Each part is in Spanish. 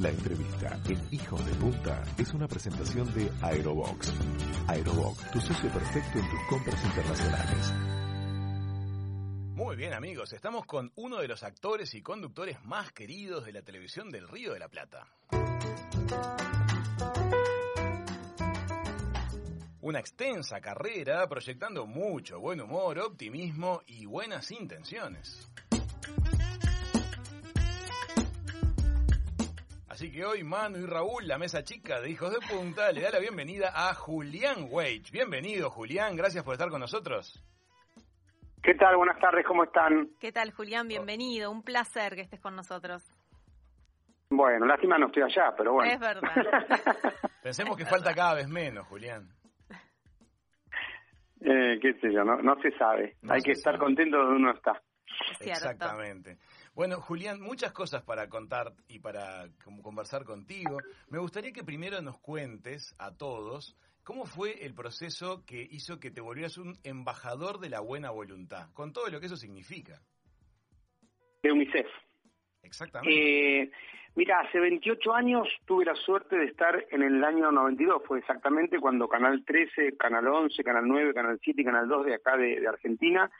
La entrevista en Hijos de Punta es una presentación de Aerobox. Aerobox, tu socio perfecto en tus compras internacionales. Muy bien amigos, estamos con uno de los actores y conductores más queridos de la televisión del Río de la Plata. Una extensa carrera proyectando mucho buen humor, optimismo y buenas intenciones. Así que hoy Manu y Raúl, la mesa chica de Hijos de Punta, le da la bienvenida a Julián Weich. Bienvenido Julián, gracias por estar con nosotros. ¿Qué tal? Buenas tardes, ¿cómo están? ¿Qué tal Julián? Bienvenido, un placer que estés con nosotros. Bueno, lástima no estoy allá, pero bueno. Es verdad. Pensemos que falta cada vez menos, Julián. Eh, qué sé yo, no, no se sabe. No Hay se que estar contento donde uno está. Es. Exactamente. Bueno, Julián, muchas cosas para contar y para conversar contigo. Me gustaría que primero nos cuentes a todos cómo fue el proceso que hizo que te volvieras un embajador de la buena voluntad, con todo lo que eso significa. De UNICEF. Exactamente. Eh, mira, hace 28 años tuve la suerte de estar en el año 92. Fue exactamente cuando Canal 13, Canal 11, Canal 9, Canal 7 y Canal 2 de acá de, de Argentina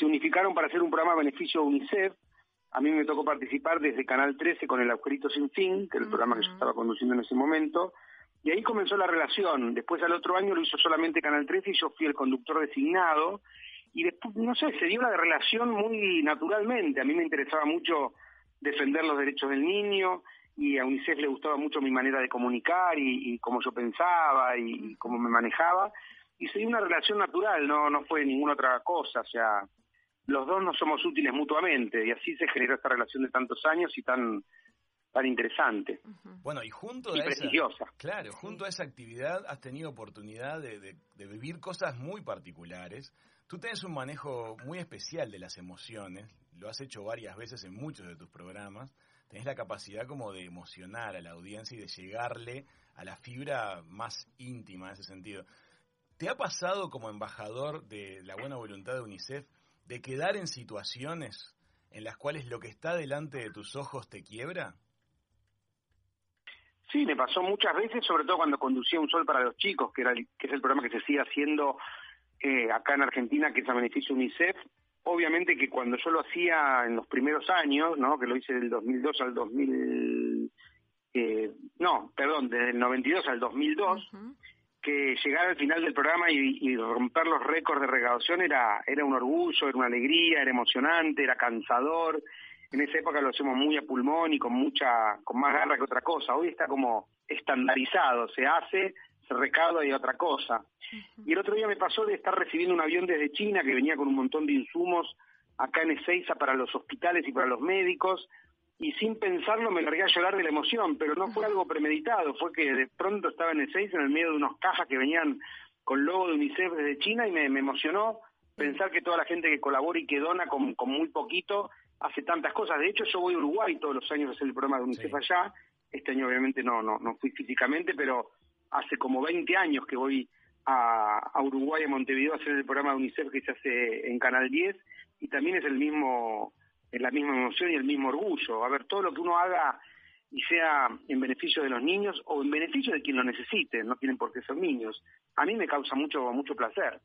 se unificaron para hacer un programa a beneficio de UNICEF. A mí me tocó participar desde Canal 13 con El Agujerito Sin Fin, que era el programa que yo estaba conduciendo en ese momento. Y ahí comenzó la relación. Después al otro año lo hizo solamente Canal 13 y yo fui el conductor designado. Y después, no sé, se dio la relación muy naturalmente. A mí me interesaba mucho defender los derechos del niño y a UNICEF le gustaba mucho mi manera de comunicar y, y cómo yo pensaba y, y cómo me manejaba. Y se dio una relación natural, no, no fue ninguna otra cosa. O sea, los dos nos somos útiles mutuamente y así se generó esta relación de tantos años y tan tan interesante. Bueno, y junto y a esa, prestigiosa. claro, Sí. junto a esa actividad has tenido oportunidad de, de- de vivir cosas muy particulares. Tú tienes un manejo muy especial de las emociones, lo has hecho varias veces en muchos de tus programas. Tenés la capacidad como de emocionar a la audiencia y de llegarle a la fibra más íntima en ese sentido. ¿Te ha pasado como embajador de la buena voluntad de UNICEF de quedar en situaciones en las cuales lo que está delante de tus ojos te quiebra? Sí, me pasó muchas veces, sobre todo cuando conducía Un Sol para los Chicos, que, era el- que es el programa que se sigue haciendo eh, acá en Argentina, que es a beneficio UNICEF. Obviamente que cuando yo lo hacía en los primeros años, ¿no? que lo hice del 2002 al 2000... eh, no, perdón, desde el 92 al 2002, Ujú. Que llegar al final del programa y, y romper los récords de recaudación era, era un orgullo, era una alegría, era emocionante, era cansador. En esa época lo hacemos muy a pulmón y con mucha, con más garra que otra cosa. Hoy está como estandarizado, se hace, se recauda y otra cosa. Y el otro día me pasó de estar recibiendo un avión desde China que venía con un montón de insumos acá en Ezeiza para los hospitales y para los médicos y sin pensarlo me largué a llorar de la emoción, pero no fue algo premeditado, fue que de pronto estaba en Ezeiza en el medio de unas cajas que venían con logo de UNICEF desde China y me, me emocionó pensar que toda la gente que colabora y que dona con, con muy poquito hace tantas cosas. De hecho, yo voy a Uruguay todos los años a hacer el programa de UNICEF Sí. allá. Este año obviamente no, no, no fui físicamente, pero hace como 20 años que voy a, a Uruguay, a Montevideo, a hacer el programa de UNICEF que se hace en Canal 10 y también es el mismo, la misma emoción y el mismo orgullo. A ver, todo lo que uno haga y sea en beneficio de los niños o en beneficio de quien lo necesite, no tienen por qué ser niños. A mí me causa mucho mucho placer.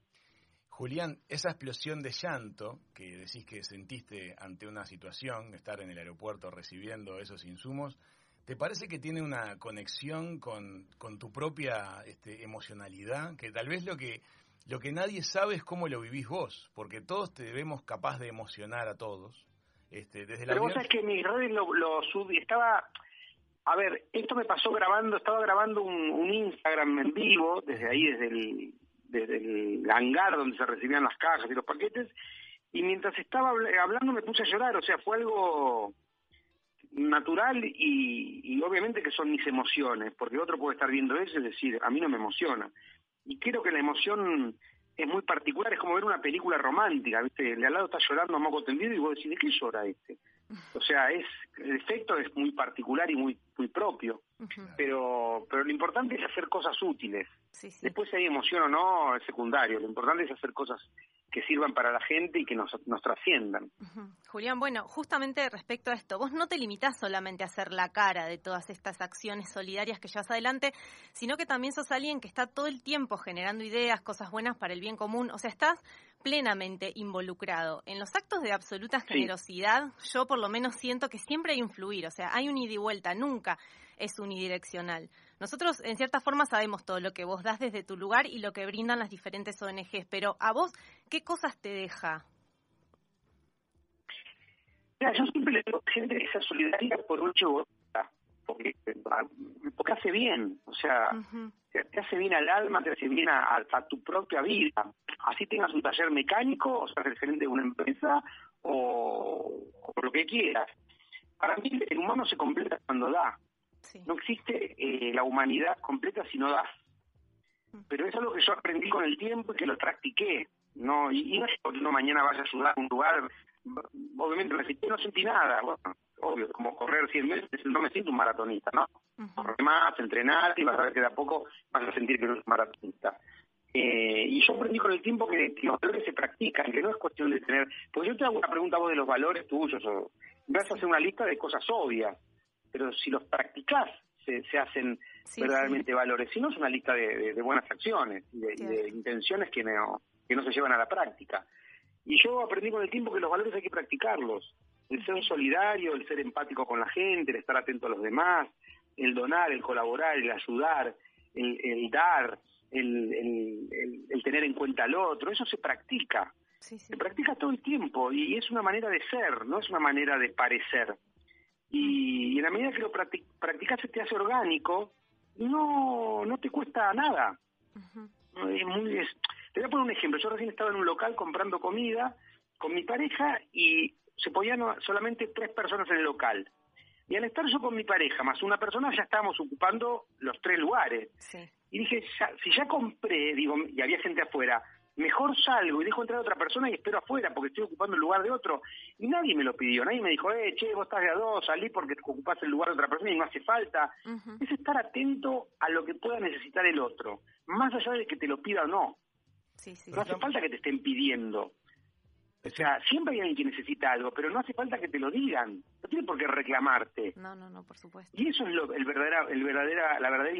Julián, esa explosión de llanto que decís que sentiste ante una situación, estar en el aeropuerto recibiendo esos insumos, ¿te parece que tiene una conexión con, con tu propia este, emocionalidad? Que tal vez lo que, lo que nadie sabe es cómo lo vivís vos, porque todos te vemos capaz de emocionar a todos. Este, desde la Pero vos sabés que mis redes lo, lo subí, estaba... A ver, esto me pasó grabando, estaba grabando un, un Instagram en vivo, desde ahí, desde el, desde el hangar donde se recibían las cajas y los paquetes, y mientras estaba habl- hablando me puse a llorar, o sea, fue algo natural y, y obviamente que son mis emociones, porque otro puede estar viendo eso y decir, a mí no me emociona. Y creo que la emoción es muy particular, es como ver una película romántica, ¿viste? El de al lado está llorando a moco tendido y vos decís, ¿de qué llora este? O sea, es el efecto es muy particular y muy muy propio, pero pero lo importante es hacer cosas útiles. Sí, sí. Después si hay emoción o no es secundario, lo importante es hacer cosas que sirvan para la gente y que nos, nos trasciendan. Julián, bueno, justamente respecto a esto, vos no te limitás solamente a ser la cara de todas estas acciones solidarias que llevas adelante, sino que también sos alguien que está todo el tiempo generando ideas, cosas buenas para el bien común, o sea, estás plenamente involucrado. En los actos de absoluta generosidad, yo por lo menos siento que siempre hay un fluir, o sea, hay un ida y vuelta, nunca es unidireccional. Nosotros, en cierta forma, sabemos todo lo que vos das desde tu lugar y lo que brindan las diferentes ONGs, pero a vos, ¿qué cosas te deja? yo siempre le digo gente que sea solidaria por ocho porque, porque hace bien, o sea, te hace bien al alma, te hace bien a, tu propia vida. Así tengas un taller mecánico, o seas gerente de una empresa, o, o lo que quieras. Para mí el humano se completa cuando da. No existe eh, la humanidad completa si no das. Mm. Pero eso es lo que yo aprendí con el tiempo y que lo practiqué. No Y, no es porque uno mañana vaya a ayudar a un lugar. Obviamente me no sentí nada. obvio, como correr 100 meses, no me siento un maratonista, ¿no? Correr más, entrenar y vas a ver que de a poco vas a sentir que no es un maratonista. Eh, y yo aprendí con el tiempo que, los valores se practican, que no es cuestión de tener... Porque yo te hago una pregunta a vos de los valores tuyos, o vas a hacer una lista de cosas obvias pero si los practicás se, hacen verdaderamente valores. Si no, es una lista de, buenas acciones y de, intenciones que no, que no se llevan a la práctica. Y yo aprendí con el tiempo que los valores hay que practicarlos. El ser solidario, el ser empático con la gente, el estar atento a los demás, el donar, el colaborar, el ayudar, el, dar, el, tener en cuenta al otro, eso se practica. Se practica todo el tiempo y es una manera de ser, no es una manera de parecer. Y, en la medida que lo practicas se te hace orgánico, no, no te cuesta nada. es muy, te voy a poner un ejemplo. Yo recién estaba en un local comprando comida con mi pareja y se podían solamente tres personas en el local. Y al estar yo con mi pareja más una persona, ya estábamos ocupando los tres lugares. Y dije, si ya compré, digo, y había gente afuera, mejor salgo y dejo entrar a otra persona y espero afuera porque estoy ocupando el lugar de otro. Y nadie me lo pidió, nadie me dijo, eh, che, vos estás de a dos, salí porque ocupás el lugar de otra persona y no hace falta. Es estar atento a lo que pueda necesitar el otro, más allá de que te lo pida o no. No hace falta que te estén pidiendo. O sea, siempre hay alguien que necesita algo, pero no hace falta que te lo digan. No tiene por qué reclamarte. No, no, no, por supuesto. Y eso es lo, el verdadera, el verdadera, la verdadera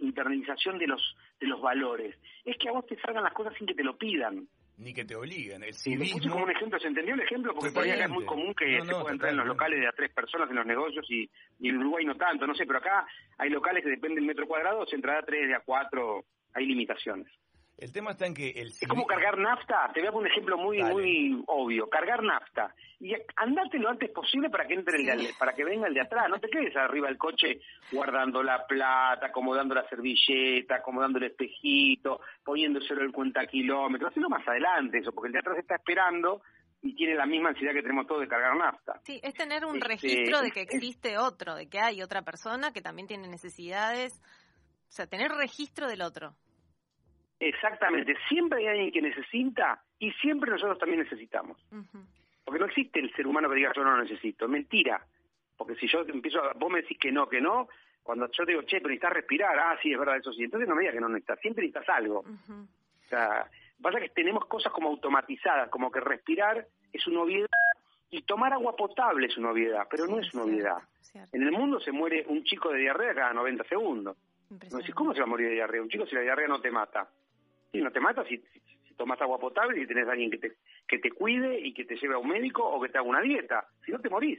internalización de los, de los valores. Es que a vos te salgan las cosas sin que te lo pidan. Ni que te obliguen. El civismo... como un ejemplo, ¿se entendió el ejemplo? Porque por es muy común que se pueda entrar en los locales de a tres personas en los negocios y, y, en Uruguay no tanto, no sé, pero acá hay locales que dependen del metro cuadrado, se entrará a tres, de a cuatro, hay limitaciones. El tema está en que el Es como cargar nafta, te voy a poner un ejemplo muy muy obvio, cargar nafta y andate lo antes posible para que entre el para que venga el de atrás, no te quedes arriba del coche guardando la plata, acomodando la servilleta, acomodando el espejito, poniéndoselo el cuenta kilómetros, haciendo más adelante eso, porque el de atrás está esperando y tiene la misma ansiedad que tenemos todos de cargar nafta. Sí, es tener un este, registro de que existe otro, de que hay otra persona que también tiene necesidades, o sea, tener registro del otro. Exactamente, siempre hay alguien que necesita y siempre nosotros también necesitamos. Porque no existe el ser humano que diga yo no lo necesito, mentira. Porque si yo empiezo, a, vos me decís que no, que no, cuando yo digo, che, pero necesitas respirar, ah, sí, es verdad, eso sí. Entonces no me digas que no necesitas, siempre necesitas algo. O sea, pasa que tenemos cosas como automatizadas, como que respirar es una obviedad y tomar agua potable es una obviedad, pero no es una obviedad. En el mundo se muere un chico de diarrea cada 90 segundos. No ¿cómo se va a morir de diarrea? Un chico si la diarrea no te mata. Sí, no te matas si, tomas agua potable y tienes a alguien que te, que te cuide y que te lleve a un médico o que te haga una dieta. Si no, te morís.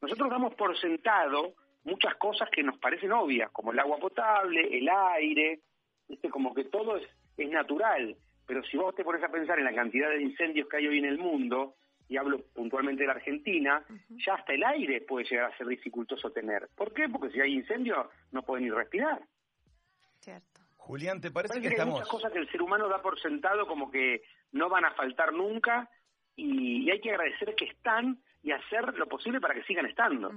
Nosotros damos por sentado muchas cosas que nos parecen obvias, como el agua potable, el aire, ¿viste? como que todo es, es natural. Pero si vos te pones a pensar en la cantidad de incendios que hay hoy en el mundo, y hablo puntualmente de la Argentina, ya hasta el aire puede llegar a ser dificultoso tener. ¿Por qué? Porque si hay incendio no pueden ni respirar. Cierto. Julián, ¿te parece, que, estamos...? Hay muchas cosas que el ser humano da por sentado como que no van a faltar nunca y, hay que agradecer que están y hacer lo posible para que sigan estando.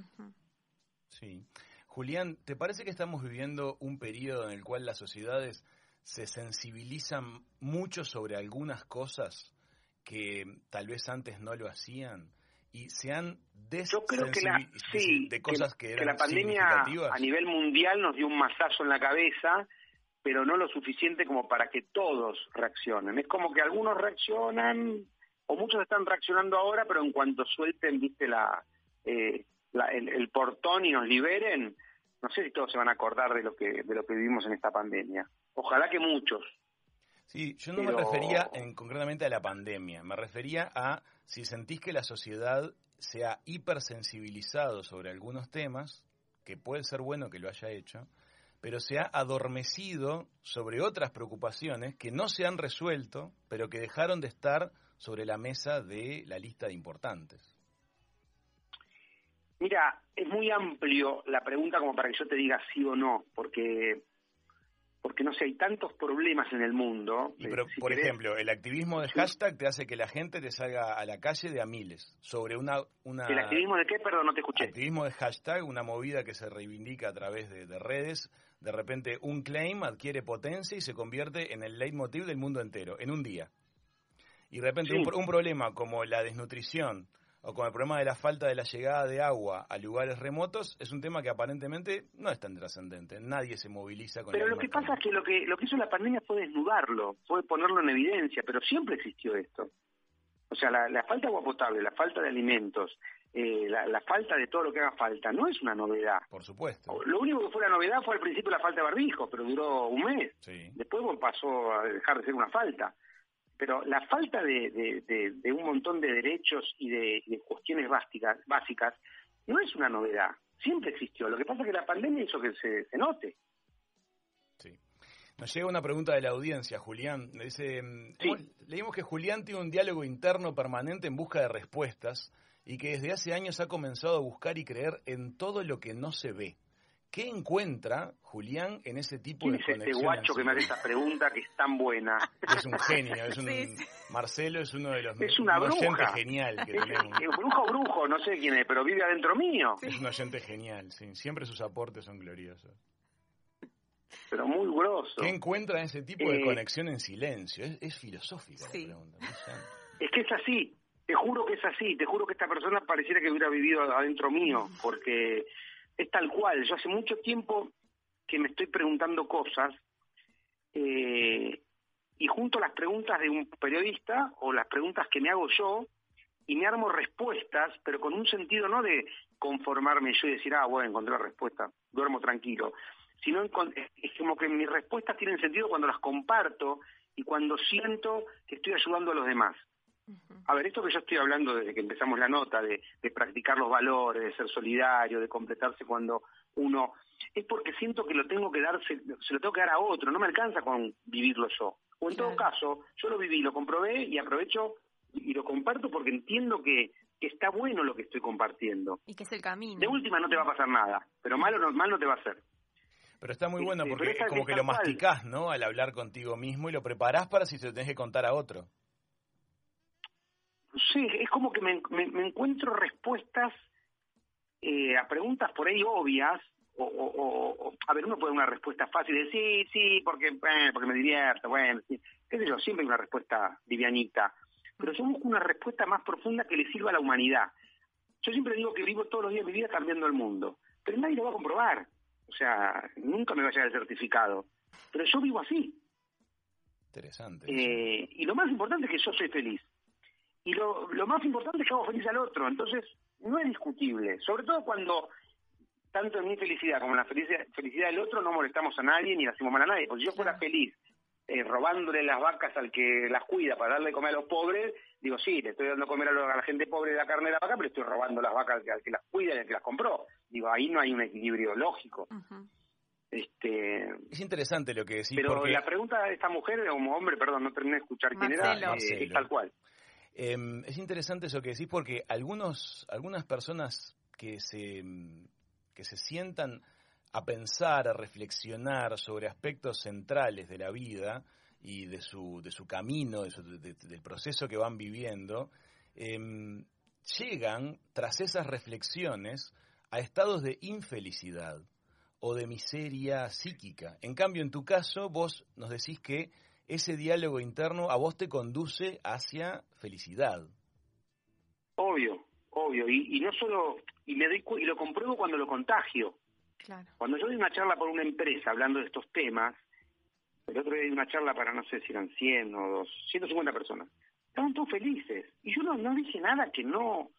Sí. Julián, ¿te parece que estamos viviendo un periodo en el cual las sociedades se sensibilizan mucho sobre algunas cosas que tal vez antes no lo hacían? y se han Yo creo que la, sí, de cosas que, que, la pandemia a nivel mundial nos dio un masazo en la cabeza pero no lo suficiente como para que todos reaccionen. Es como que algunos reaccionan, o muchos están reaccionando ahora, pero en cuanto suelten, viste, la, eh, el, portón y nos liberen, no sé si todos se van a acordar de lo que de lo que vivimos en esta pandemia. Ojalá que muchos. Sí, yo no me refería en, concretamente a la pandemia, me refería a si sentís que la sociedad se ha hipersensibilizado sobre algunos temas, que puede ser bueno que lo haya hecho, pero se ha adormecido sobre otras preocupaciones que no se han resuelto, pero que dejaron de estar sobre la mesa de la lista de importantes. Mira, es muy amplio la pregunta como para que yo te diga sí o no, porque porque no sé, hay tantos problemas en el mundo. Y pero, por ejemplo, el activismo de hashtag te hace que la gente te salga a la calle de a miles sobre una... una ¿El activismo de qué? Perdón, no te escuché. Activismo de hashtag, una movida que se reivindica a través de, redes. De repente un claim adquiere potencia y se convierte en el leitmotiv del mundo entero, en un día. Y de repente un, un problema como la desnutrición, o con el problema de la falta de la llegada de agua a lugares remotos, es un tema que aparentemente no es tan trascendente. Nadie se moviliza con Pero lo que pasa es que lo que lo que hizo la pandemia fue desnudarlo, fue ponerlo en evidencia, pero siempre existió esto. O sea, la, falta de agua potable, la falta de alimentos, eh, la, falta de todo lo que haga falta, no es una novedad. Por supuesto. Lo único que fue la novedad fue al principio la falta de barbijo, pero duró un mes. Después pasó a dejar de ser una falta pero la falta de, de, un montón de derechos y de, cuestiones básicas, básicas no es una novedad, siempre existió. Lo que pasa es que la pandemia hizo que se, se note. Sí. Nos llega una pregunta de la audiencia, Julián. Dice, leímos que Julián tiene un diálogo interno permanente en busca de respuestas y que desde hace años ha comenzado a buscar y creer en todo lo que no se ve. ¿Qué encuentra Julián en ese tipo de conexiones? es este guacho que me hace esta pregunta que es tan buena? Es un genio, es un, Marcelo es uno de los es una bruja. genial que tenemos. brujo o brujo, no sé quién es, pero vive adentro mío. Es un oyente genial, sí. Siempre sus aportes son gloriosos. Pero muy grosso. ¿Qué encuentra en ese tipo de eh, conexión en silencio? Es, filosófica la pregunta. Es que es así. Te juro que es así. Te juro que esta persona pareciera que hubiera vivido adentro mío, porque es tal cual. Yo hace mucho tiempo que me estoy preguntando cosas eh, y junto las preguntas de un periodista o las preguntas que me hago yo y me armo respuestas, pero con un sentido no de conformarme yo y decir, ah, bueno, encontré la respuesta, duermo tranquilo, sino es como que mis respuestas tienen sentido cuando las comparto y cuando siento que estoy ayudando a los demás. A ver, esto que yo estoy hablando desde que empezamos la nota, de, practicar los valores, de ser solidario, de completarse cuando uno... Es porque siento que lo tengo que dar, se, lo tengo que dar a otro, no me alcanza con vivirlo yo. O en todo caso, yo lo viví, lo comprobé y aprovecho y lo comparto porque entiendo que, está bueno lo que estoy compartiendo. Y que es el camino. De última no te va a pasar nada, pero malo no, mal no te va a hacer. Pero está muy bueno porque es como que lo masticás, ¿no? Al hablar contigo mismo y lo preparás para si se lo tenés que contar a otro sí, es como que me, encuentro respuestas eh, a preguntas por ahí obvias, o, a ver, uno puede dar una respuesta fácil de sí, sí, porque, eh, porque me divierto, bueno, qué sé yo, siempre hay una respuesta livianita, pero yo busco una respuesta más profunda que le sirva a la humanidad. Yo siempre digo que vivo todos los días de mi vida cambiando el mundo, pero nadie lo va a comprobar, o sea, nunca me va a llegar el certificado, pero yo vivo así. Interesante. Eh, y lo más importante es que yo soy feliz y lo, lo más importante es que hago feliz al otro, entonces no es discutible, sobre todo cuando tanto en mi felicidad como en la felicidad, felicidad del otro no molestamos a nadie ni le hacemos mal a nadie, porque si yo fuera feliz eh, robándole las vacas al que las cuida para darle comer a los pobres, digo, sí, le estoy dando comer a, la gente pobre de la carne de la vaca, pero estoy robando las vacas al que, las cuida y al que las compró. Digo, ahí no hay un equilibrio lógico. Este, es interesante lo que decís. Pero la pregunta de esta mujer, como hombre, perdón, no terminé de escuchar quién era, eh, es tal cual. Em, es interesante eso que decís porque algunos, algunas personas que se, que se sientan a pensar, a reflexionar sobre aspectos centrales de la vida y de su, de su camino, del proceso que van viviendo, em, llegan, tras esas reflexiones, a estados de infelicidad o de miseria psíquica. En cambio, en tu caso, vos nos decís que ese diálogo interno a vos te conduce hacia felicidad. Obvio, obvio. Y, no solo, y, me doy, y lo compruebo cuando lo contagio. Cuando yo doy una charla por una empresa hablando de estos temas, El otro día di una charla para no sé si eran 100 o dos, 150 personas. Estaban todos felices. Y yo no, no dije nada que no...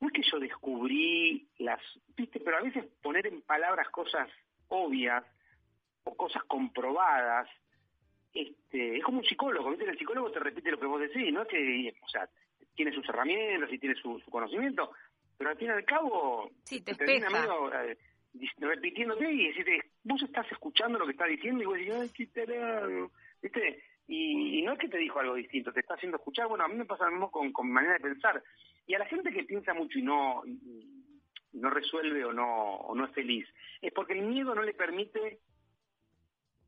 No es que yo descubrí las... ¿Viste? Pero a veces poner en palabras cosas obvias o cosas comprobadas este, es como un psicólogo, ¿viste? El psicólogo te repite lo que vos decís, no es que, o sea, tiene sus herramientas y tiene su, conocimiento, pero al fin y al cabo sí, te, termina medio eh, repitiéndote y decirte, vos estás escuchando lo que está diciendo y vos decís, ay, qué ¿viste? Y, no es que te dijo algo distinto, te está haciendo escuchar, bueno, a mí me pasa lo mismo con, manera de pensar. Y a la gente que piensa mucho y no, no resuelve o no, o no es feliz, es porque el miedo no le permite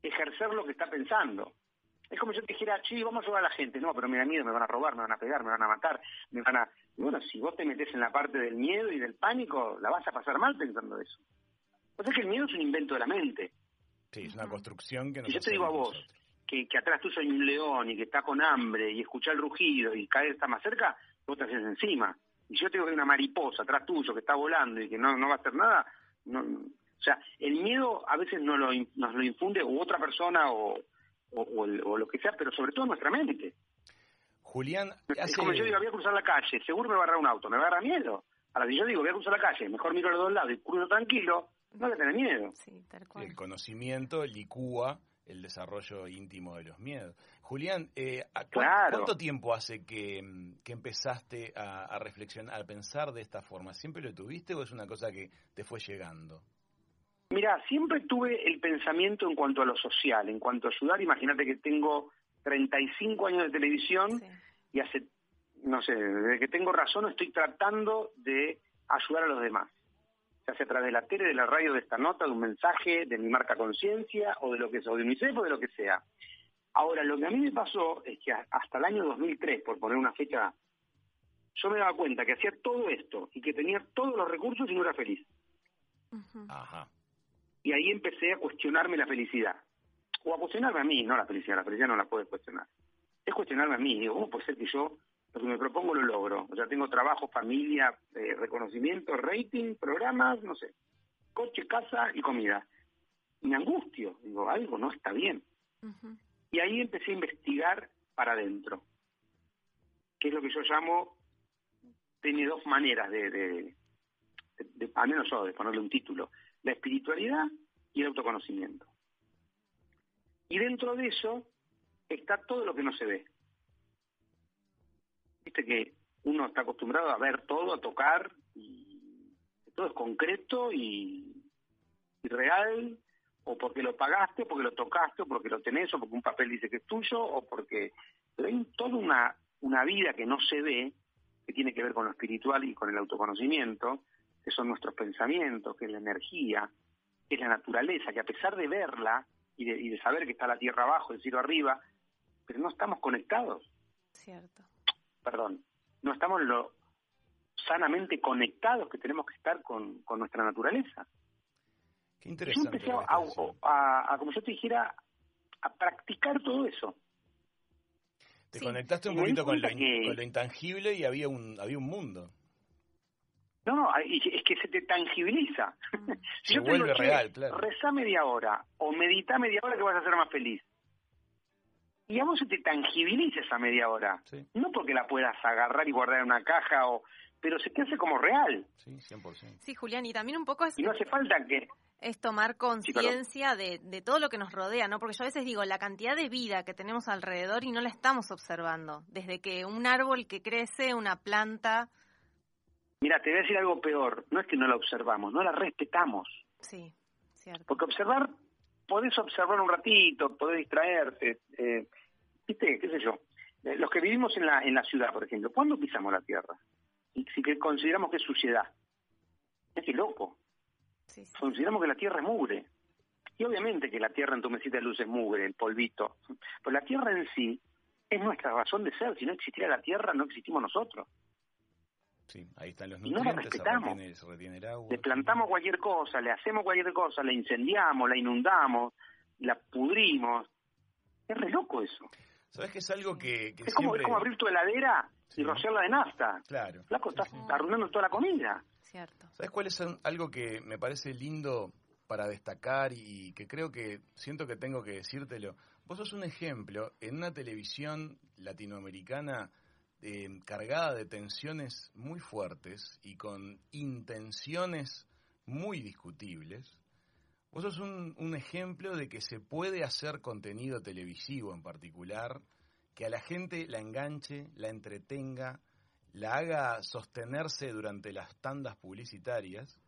ejercer lo que está pensando. Es como si yo te dijera, sí, vamos a ayudar a la gente. No, pero me da miedo, me van a robar, me van a pegar, me van a matar, me van a... bueno, si vos te metes en la parte del miedo y del pánico, la vas a pasar mal pensando eso. O sea que el miedo es un invento de la mente. Sí, es una construcción que Si yo te digo a vos que, que atrás tú soy un león y que está con hambre y escucha el rugido y cae está más cerca, vos te haces encima. Y si yo te digo que hay una mariposa atrás tuyo que está volando y que no, no va a hacer nada, no, sea, el miedo a veces nos lo, nos lo infunde u otra persona o, o, lo que sea, pero sobre todo nuestra mente. Julián, es como yo digo, voy a cruzar la calle, seguro me va a agarrar un auto, me va a agarrar miedo. Ahora, si yo digo, voy a cruzar la calle, mejor miro a los dos lados y cruzo tranquilo, no voy a tener miedo. El conocimiento licúa el desarrollo íntimo de los miedos. Julián, eh, ¿cuánto tiempo hace que, que empezaste a, a, reflexionar, a pensar de esta forma? ¿Siempre lo tuviste o es una cosa que te fue llegando? Mira, siempre tuve el pensamiento en cuanto a lo social, en cuanto a ayudar. Imagínate que tengo 35 años de televisión y hace, no sé, desde que tengo razón estoy tratando de ayudar a los demás. Se hace a través de la tele, de la radio, de esta nota, de un mensaje, de mi marca conciencia o de lo que sea, o de UNICEF o de lo que sea. Ahora, lo que a mí me pasó es que hasta el año 2003, por poner una fecha, yo me daba cuenta que hacía todo esto y que tenía todos los recursos y no era feliz. Ajá. Y ahí empecé a cuestionarme la felicidad. O a cuestionarme a mí, no la felicidad, la felicidad no la puedes cuestionar. Es cuestionarme a mí, digo, ¿cómo puede ser que yo lo que me propongo lo logro? O sea, tengo trabajo, familia, eh, reconocimiento, rating, programas, no sé, coche, casa y comida. Me angustio, digo, algo no está bien. Y ahí empecé a investigar para adentro, que es lo que yo llamo, tiene dos maneras de, de, de, al menos yo, de ponerle un título la espiritualidad y el autoconocimiento. Y dentro de eso está todo lo que no se ve. Viste que uno está acostumbrado a ver todo, a tocar, y todo es concreto y, real, o porque lo pagaste, o porque lo tocaste, o porque lo tenés, o porque un papel dice que es tuyo, o porque... Pero hay toda una, una vida que no se ve, que tiene que ver con lo espiritual y con el autoconocimiento, que son nuestros pensamientos, que es la energía, que es la naturaleza, que a pesar de verla y de, saber que está la tierra abajo, el cielo arriba, pero no estamos conectados. Cierto. Perdón, no estamos lo sanamente conectados que tenemos que estar con, nuestra naturaleza. Qué interesante. Yo empecé a, como yo te dijera, a practicar todo eso. Te conectaste un poquito con lo, con lo, intangible y había un, había un mundo. No, es que se te tangibiliza. si yo te vuelve digo, real, claro. Reza media hora o medita media hora que vas a ser más feliz. Y a vos se te tangibiliza esa media hora. No porque la puedas agarrar y guardar en una caja, o pero se te hace como real. Sí, 100%. Sí, Julián, y también un poco es... Y no hace falta que... Es tomar conciencia de, de todo lo que nos rodea, ¿no? Porque yo a veces digo, la cantidad de vida que tenemos alrededor y no la estamos observando. Desde que un árbol que crece, una planta Mira, te voy a decir algo peor. No es que no la observamos, no la respetamos. Sí, cierto. Porque observar, podés observar un ratito, podés distraerte. Eh, ¿Viste? ¿Qué sé yo? Eh, los que vivimos en la, en la ciudad, por ejemplo, ¿cuándo pisamos la tierra? Si que consideramos que es suciedad. Es que loco. Consideramos que la tierra es mugre. Y obviamente que la tierra en tu mesita de luz es mugre, el polvito. Pero la tierra en sí es nuestra razón de ser. Si no existiera la tierra, no existimos nosotros. Sí, ahí están los nutrientes, no la respetamos. Le plantamos cualquier cosa, le hacemos cualquier cosa, la incendiamos, la inundamos, la pudrimos. Es re loco eso. ¿Sabes que es algo que, es, como, abrir tu heladera y rociarla de nafta. Claro. Flaco, estás arruinando toda la comida. Cierto. ¿Sabes cuál es algo que me parece lindo para destacar y que creo que siento que tengo que decírtelo? Vos sos un ejemplo en una televisión latinoamericana cargada de tensiones muy fuertes y con intenciones muy discutibles. Vos sos un, un ejemplo de que se puede hacer contenido televisivo en particular, que a la gente la enganche, la entretenga, la haga sostenerse durante las tandas publicitarias,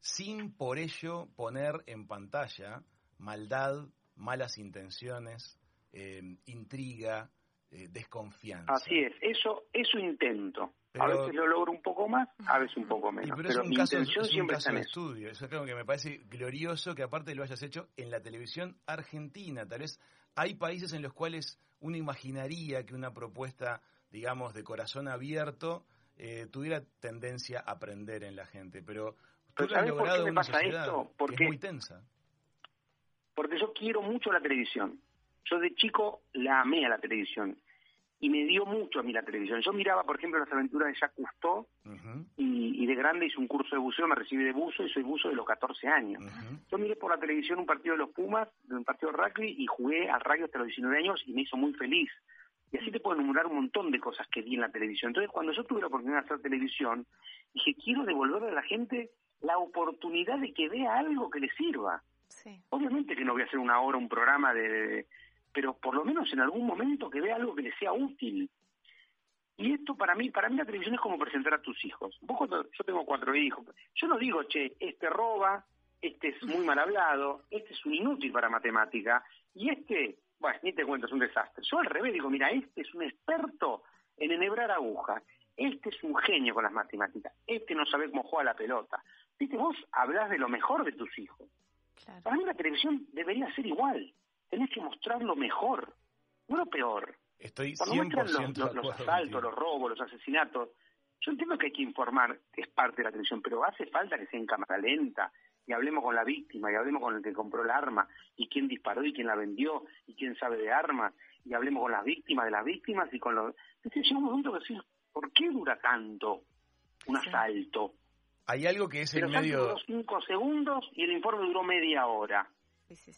sin por ello poner en pantalla maldad, malas intenciones, eh, intriga, eh, desconfianza. Así es, eso, eso intento. a veces lo logro un poco más, a veces un poco menos. pero, mi intención siempre está en estudio. Eso es algo que me parece glorioso que aparte lo hayas hecho en la televisión argentina. Tal vez hay países en los cuales uno imaginaría que una propuesta, digamos, de corazón abierto eh, tuviera tendencia a aprender en la gente, pero tú lo has logrado en una sociedad Porque, es muy tensa. Porque yo quiero mucho la televisión. Yo de chico la amé a la televisión y me dio mucho a mí la televisión. Yo miraba, por ejemplo, las aventuras de Jacques Cousteau y, de grande hice un curso de buceo, me recibí de buzo y soy buzo de los 14 años. Yo miré por la televisión un partido de los Pumas, un partido de rugby y jugué al rugby hasta los 19 años y me hizo muy feliz. Y así te puedo enumerar un montón de cosas que vi en la televisión. Entonces, cuando yo tuve la oportunidad de hacer televisión, dije, quiero devolverle a la gente la oportunidad de que vea algo que le sirva. Obviamente que no voy a hacer una hora un programa de, pero por lo menos en algún momento que vea algo que le sea útil. Y esto para mí, para mí la televisión es como presentar a tus hijos. Vos yo tengo cuatro hijos, yo no digo, che, este roba, este es muy mal hablado, este es un inútil para matemática, y este bueno, ni te cuento, es un desastre. Yo al revés digo, mira, este es un experto en enhebrar agujas, este es un genio con las matemáticas, este no sabe cómo juega la pelota. Viste, vos hablas de lo mejor de tus hijos. Para mí la televisión debería ser igual. Tenés que mostrar lo mejor, no lo peor. Estoy Cuando muestran los, los, asaltos, los robos, los asesinatos, yo entiendo que hay que informar, es parte de la televisión, pero hace falta que sea en cámara lenta, y hablemos con la víctima, y hablemos con el que compró el arma, y quién disparó y quién la vendió, y quién sabe de armas, y hablemos con las víctimas de las víctimas y con los... Entonces llega un momento que decir, ¿por qué dura tanto un asalto? Hay algo que es el medio... Duró cinco segundos y el informe duró media hora.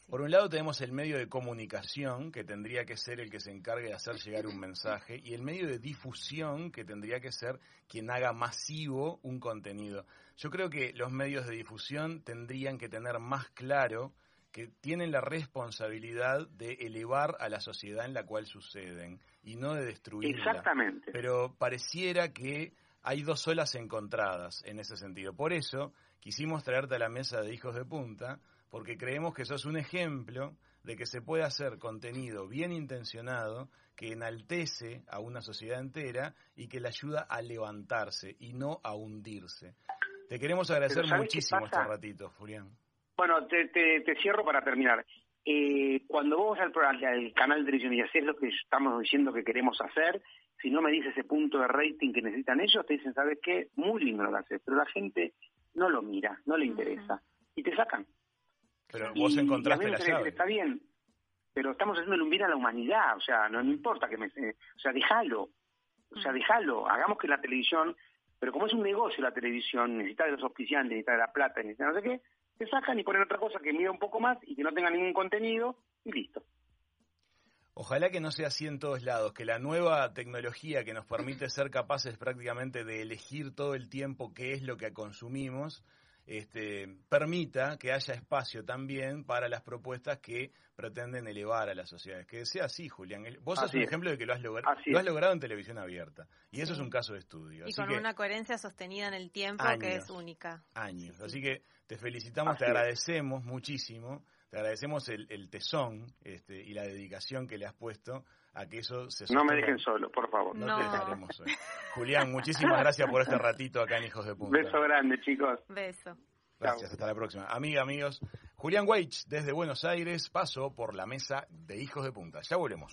Por un lado tenemos el medio de comunicación, que tendría que ser el que se encargue de hacer llegar un mensaje, y el medio de difusión, que tendría que ser quien haga masivo un contenido. Yo creo que los medios de difusión tendrían que tener más claro que tienen la responsabilidad de elevar a la sociedad en la cual suceden y no de destruirla. Exactamente. Pero pareciera que hay dos olas encontradas en ese sentido. Por eso quisimos traerte a la mesa de hijos de punta porque creemos que sos un ejemplo de que se puede hacer contenido bien intencionado que enaltece a una sociedad entera y que le ayuda a levantarse y no a hundirse. Te queremos agradecer muchísimo este ratito, Julián. Bueno, te, cierro para terminar. Eh, cuando vos al, al, canal de televisión y haces lo que estamos diciendo que queremos hacer, si no me dices ese punto de rating que necesitan ellos, te dicen, ¿sabes qué? Muy lindo lo que haces, pero la gente no lo mira, no le interesa. Y te sacan. Pero vos encontraste la llave. Está bien, pero estamos haciendo un bien a la humanidad, o sea, no, importa que me... o sea, déjalo, o sea, déjalo, hagamos que la televisión, pero como es un negocio la televisión, necesita de los auspiciantes, necesita de la plata, necesita no sé qué, te sacan y ponen otra cosa que mida un poco más y que no tenga ningún contenido y listo. Ojalá que no sea así en todos lados, que la nueva tecnología que nos permite ser capaces prácticamente de elegir todo el tiempo qué es lo que consumimos, este, permita que haya espacio también para las propuestas que pretenden elevar a las sociedades. Que sea así, Julián. Vos sos un ejemplo de que lo has, logrado lo has logrado en televisión abierta. Y eso es un caso de estudio. Y con una coherencia sostenida en el tiempo que es única. Años. Así que te felicitamos, te agradecemos muchísimo. Te agradecemos el, el tesón este, y la dedicación que le has puesto a que eso se No me dejen solo, por favor. No, te dejaremos hoy. Julián, muchísimas gracias por este ratito acá en Hijos de Punta. Beso grande, chicos. Beso. Gracias, hasta la próxima. Amiga, amigos, Julián Weich desde Buenos Aires pasó por la mesa de Hijos de Punta. Ya volvemos.